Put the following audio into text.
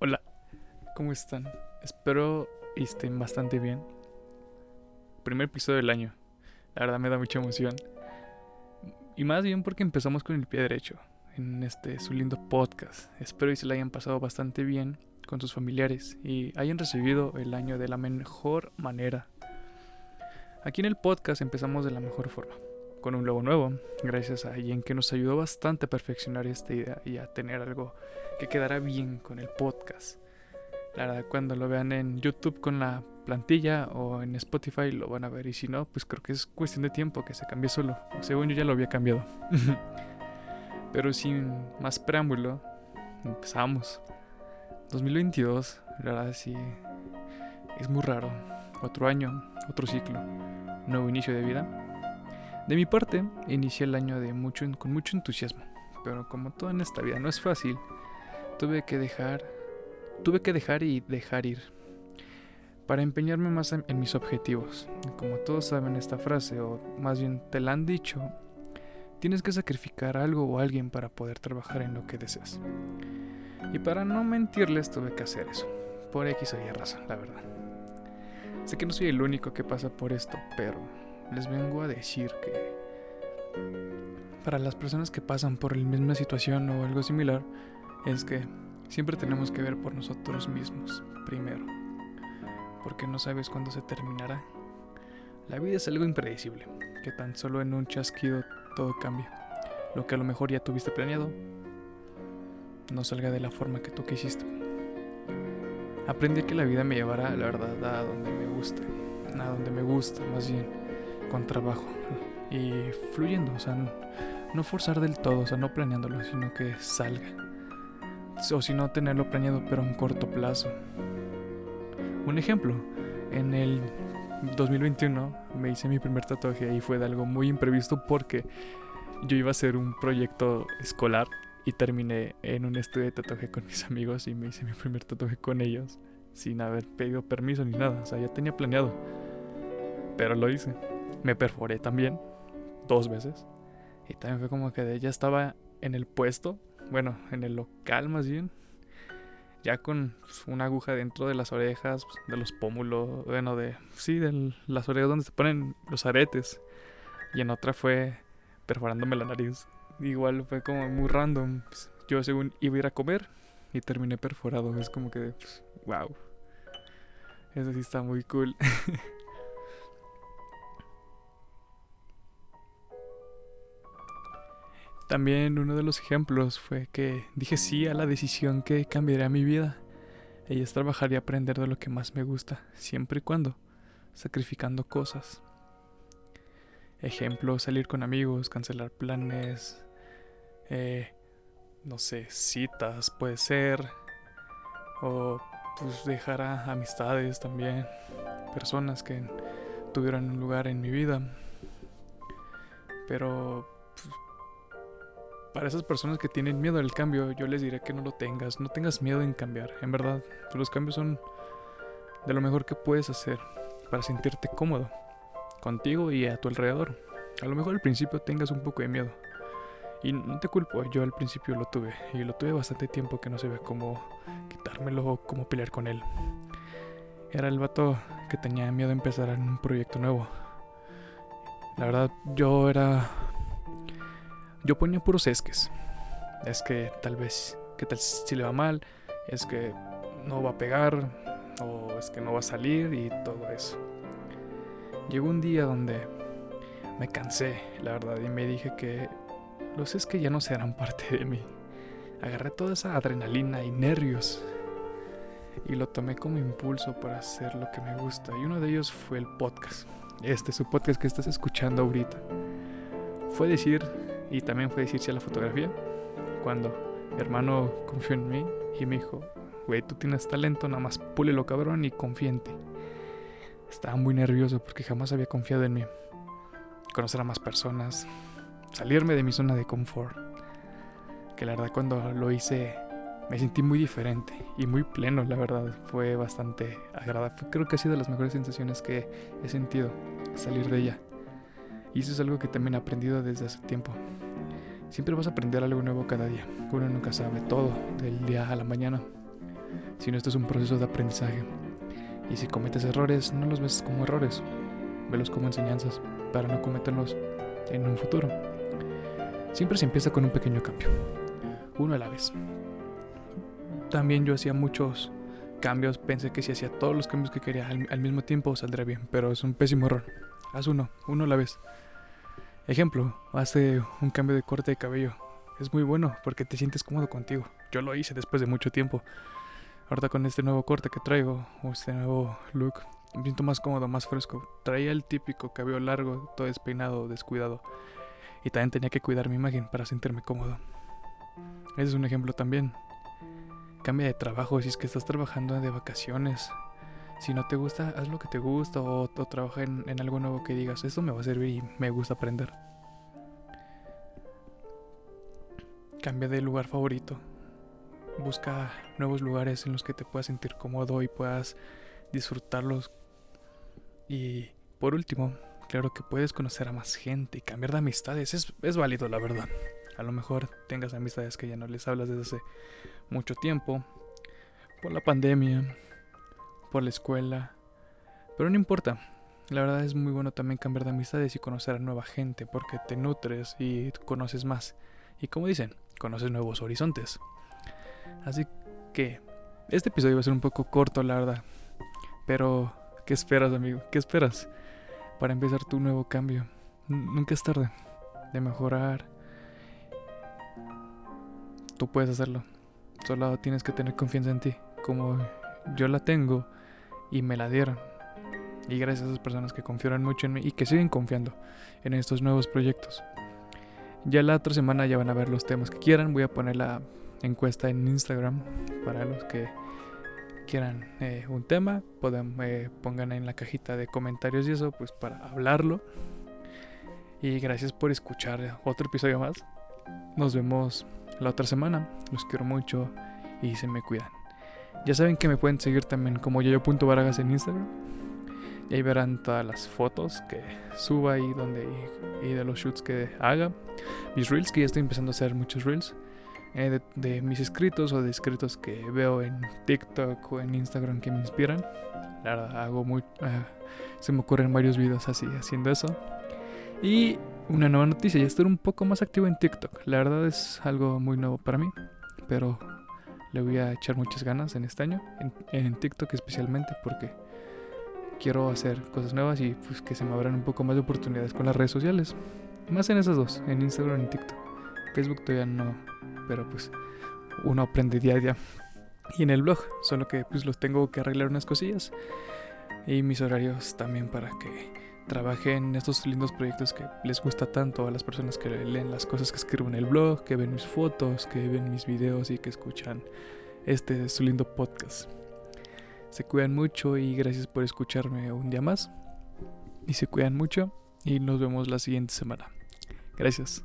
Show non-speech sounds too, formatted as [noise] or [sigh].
Hola, ¿cómo están? Espero estén bastante bien. Primer episodio del año. La verdad me da mucha emoción. Y más bien porque empezamos con el pie derecho en este su lindo podcast. Espero que se la hayan pasado bastante bien con sus familiares y hayan recibido el año de la mejor manera. Aquí en el podcast empezamos de la mejor forma, con un logo nuevo, gracias a Jen que nos ayudó bastante a perfeccionar esta idea y a tener algo que quedara bien con el podcast. La verdad, cuando lo vean en YouTube con la plantilla o en Spotify lo van a ver y si no, pues creo que es cuestión de tiempo que se cambie solo. Según yo ya lo había cambiado. [laughs] Pero sin más preámbulo, empezamos. 2022, la verdad sí, es muy raro. Otro año, otro ciclo, nuevo inicio de vida. De mi parte, inicié el año con mucho entusiasmo, pero como todo en esta vida no es fácil, tuve que dejar, tuve que dejar y dejar ir para empeñarme más en, en mis objetivos. Como todos saben esta frase, o más bien te la han dicho, tienes que sacrificar algo o alguien para poder trabajar en lo que deseas. Y para no mentirles tuve que hacer eso, por X o Y razón, la verdad. Sé que no soy el único que pasa por esto, pero les vengo a decir que para las personas que pasan por la misma situación o algo similar, es que siempre tenemos que ver por nosotros mismos primero, porque no sabes cuándo se terminará. La vida es algo impredecible, que tan solo en un chasquido todo cambia. Lo que a lo mejor ya tuviste planeado no salga de la forma que tú quisiste. Aprendí que la vida me llevará, la verdad, a donde me gusta, a donde me gusta, más bien, con trabajo y fluyendo, o sea, no, forzar del todo, o sea, no planeándolo, sino que salga. O si no, tenerlo planeado, pero a un corto plazo. Un ejemplo, en el 2021 me hice mi primer tatuaje y fue de algo muy imprevisto porque yo iba a hacer un proyecto escolar y terminé en un estudio de tatuaje con mis amigos y me hice mi primer tatuaje con ellos sin haber pedido permiso ni nada, o sea, ya tenía planeado. Pero lo hice. Me perforé también dos veces y también fue como que ya estaba en el puesto, bueno, en el local más bien, ya con una aguja dentro de las orejas, de los pómulos, bueno, de, sí, de las orejas donde se ponen los aretes. Y en otra fue perforándome la nariz. Igual fue como muy random. Pues, yo según iba a ir a comer y terminé perforado. Es como que, wow. Pues, Eso sí está muy cool. [laughs] También uno de los ejemplos fue que dije sí a la decisión que cambiaría mi vida. Ella es trabajar y aprender de lo que más me gusta, siempre y cuando, sacrificando cosas. Ejemplo, salir con amigos, cancelar planes, eh, no sé, citas puede ser, o pues dejar a amistades también, personas que tuvieron un lugar en mi vida. Pero para esas personas que tienen miedo al cambio, yo les diré que no lo tengas, no tengas miedo en cambiar, en verdad. Los cambios son de lo mejor que puedes hacer para sentirte cómodo contigo y a tu alrededor. A lo mejor al principio tengas un poco de miedo. Y no te culpo, yo al principio lo tuve. Y lo tuve bastante tiempo que no sabía cómo quitármelo o cómo pelear con él. Era el vato que tenía miedo a empezar en un proyecto nuevo. La verdad, yo era yo ponía puros esques. Es que tal vez, que tal si le va mal, es que no va a pegar, o es que no va a salir y todo eso. Llegó un día donde me cansé, la verdad, y me dije que los es que ya no serán [laughs] parte de mí. Agarré toda esa adrenalina y nervios y lo tomé como impulso para hacer lo que me gusta. Y uno de ellos fue el podcast. Este es su podcast que estás escuchando ahorita. Fue decir y también fue decirse a la fotografía. Cuando mi hermano confió en mí y me dijo, güey, tú tienes talento, nada más púlelo cabrón y confía. Estaba muy nervioso porque jamás había confiado en mí. Conocer a más personas, salirme de mi zona de confort. Que la verdad cuando lo hice me sentí muy diferente y muy pleno, la verdad. Fue bastante agradable. Creo que ha sido de las mejores sensaciones que he sentido salir de ella. Y eso es algo que también he aprendido desde hace tiempo Siempre vas a aprender algo nuevo cada día. Uno nunca sabe todo del día a la mañana. Sino esto es un proceso de aprendizaje. Y si cometes errores, no los ves como errores. Velos como enseñanzas para no cometerlos en un futuro. Siempre se empieza con un pequeño cambio. Uno a la vez. También yo hacía muchos cambios. Pensé que si hacía todos los cambios que quería al, al mismo tiempo saldría bien. Pero es un pésimo error. Haz uno, uno a la vez. Ejemplo, hace un cambio de corte de cabello. Es muy bueno porque te sientes cómodo contigo. Yo lo hice después de mucho tiempo. Ahorita con este nuevo corte que traigo, o este nuevo look, me siento más cómodo, más fresco. Traía el típico cabello largo, todo despeinado, descuidado. Y también tenía que cuidar mi imagen para sentirme cómodo. Ese es un ejemplo también. Cambia de trabajo si es que estás trabajando de vacaciones. Si no te gusta, haz lo que te gusta o, trabaja en, en algo nuevo que digas, esto me va a servir y me gusta aprender. Cambia de lugar favorito. Busca nuevos lugares en los que te puedas sentir cómodo y puedas disfrutarlos. Y por último, claro que puedes conocer a más gente y cambiar de amistades. Es, es válido, la verdad. A lo mejor tengas amistades que ya no les hablas desde hace mucho tiempo. Por la pandemia, por la escuela. Pero no importa. La verdad es muy bueno también cambiar de amistades y conocer a nueva gente porque te nutres y conoces más. Y como dicen, conoces nuevos horizontes. Así que este episodio va a ser un poco corto, la verdad. Pero, ¿qué esperas, amigo? ¿Qué esperas para empezar tu nuevo cambio? Nunca es tarde de mejorar. Tú puedes hacerlo. Solo tienes que tener confianza en ti, como yo la tengo y me la dieron. Y gracias a esas personas que confiaron mucho en mí y que siguen confiando en estos nuevos proyectos. Ya la otra semana ya van a ver los temas que quieran. Voy a poner la encuesta en Instagram para los que quieran eh, un tema. Pueden, eh, pongan en la cajita de comentarios y eso, pues para hablarlo. Y gracias por escuchar otro episodio más. Nos vemos la otra semana. Los quiero mucho y se me cuidan. Ya saben que me pueden seguir también como yoyo.baragas en Instagram. Y ahí verán todas las fotos que suba y, donde, y, de los shoots que haga. Mis reels, que ya estoy empezando a hacer muchos reels. Eh, de, de, mis escritos o de escritos que veo en TikTok o en Instagram que me inspiran. La verdad, hago muy. Uh, se me ocurren varios videos así, haciendo eso. Y una nueva noticia: ya estoy un poco más activo en TikTok. La verdad es algo muy nuevo para mí. Pero le voy a echar muchas ganas en este año. En, en TikTok especialmente porque quiero hacer cosas nuevas y pues que se me abran un poco más de oportunidades con las redes sociales. Más en esas dos, en Instagram y TikTok. Facebook todavía no, pero pues uno aprende día a día. Y en el blog, solo que pues los tengo que arreglar unas cosillas. Y mis horarios también para que trabajen en estos lindos proyectos que les gusta tanto a las personas que leen las cosas que escribo en el blog, que ven mis fotos, que ven mis videos y que escuchan este su lindo podcast. Se cuidan mucho y gracias por escucharme un día más. Y se cuidan mucho y nos vemos la siguiente semana. Gracias.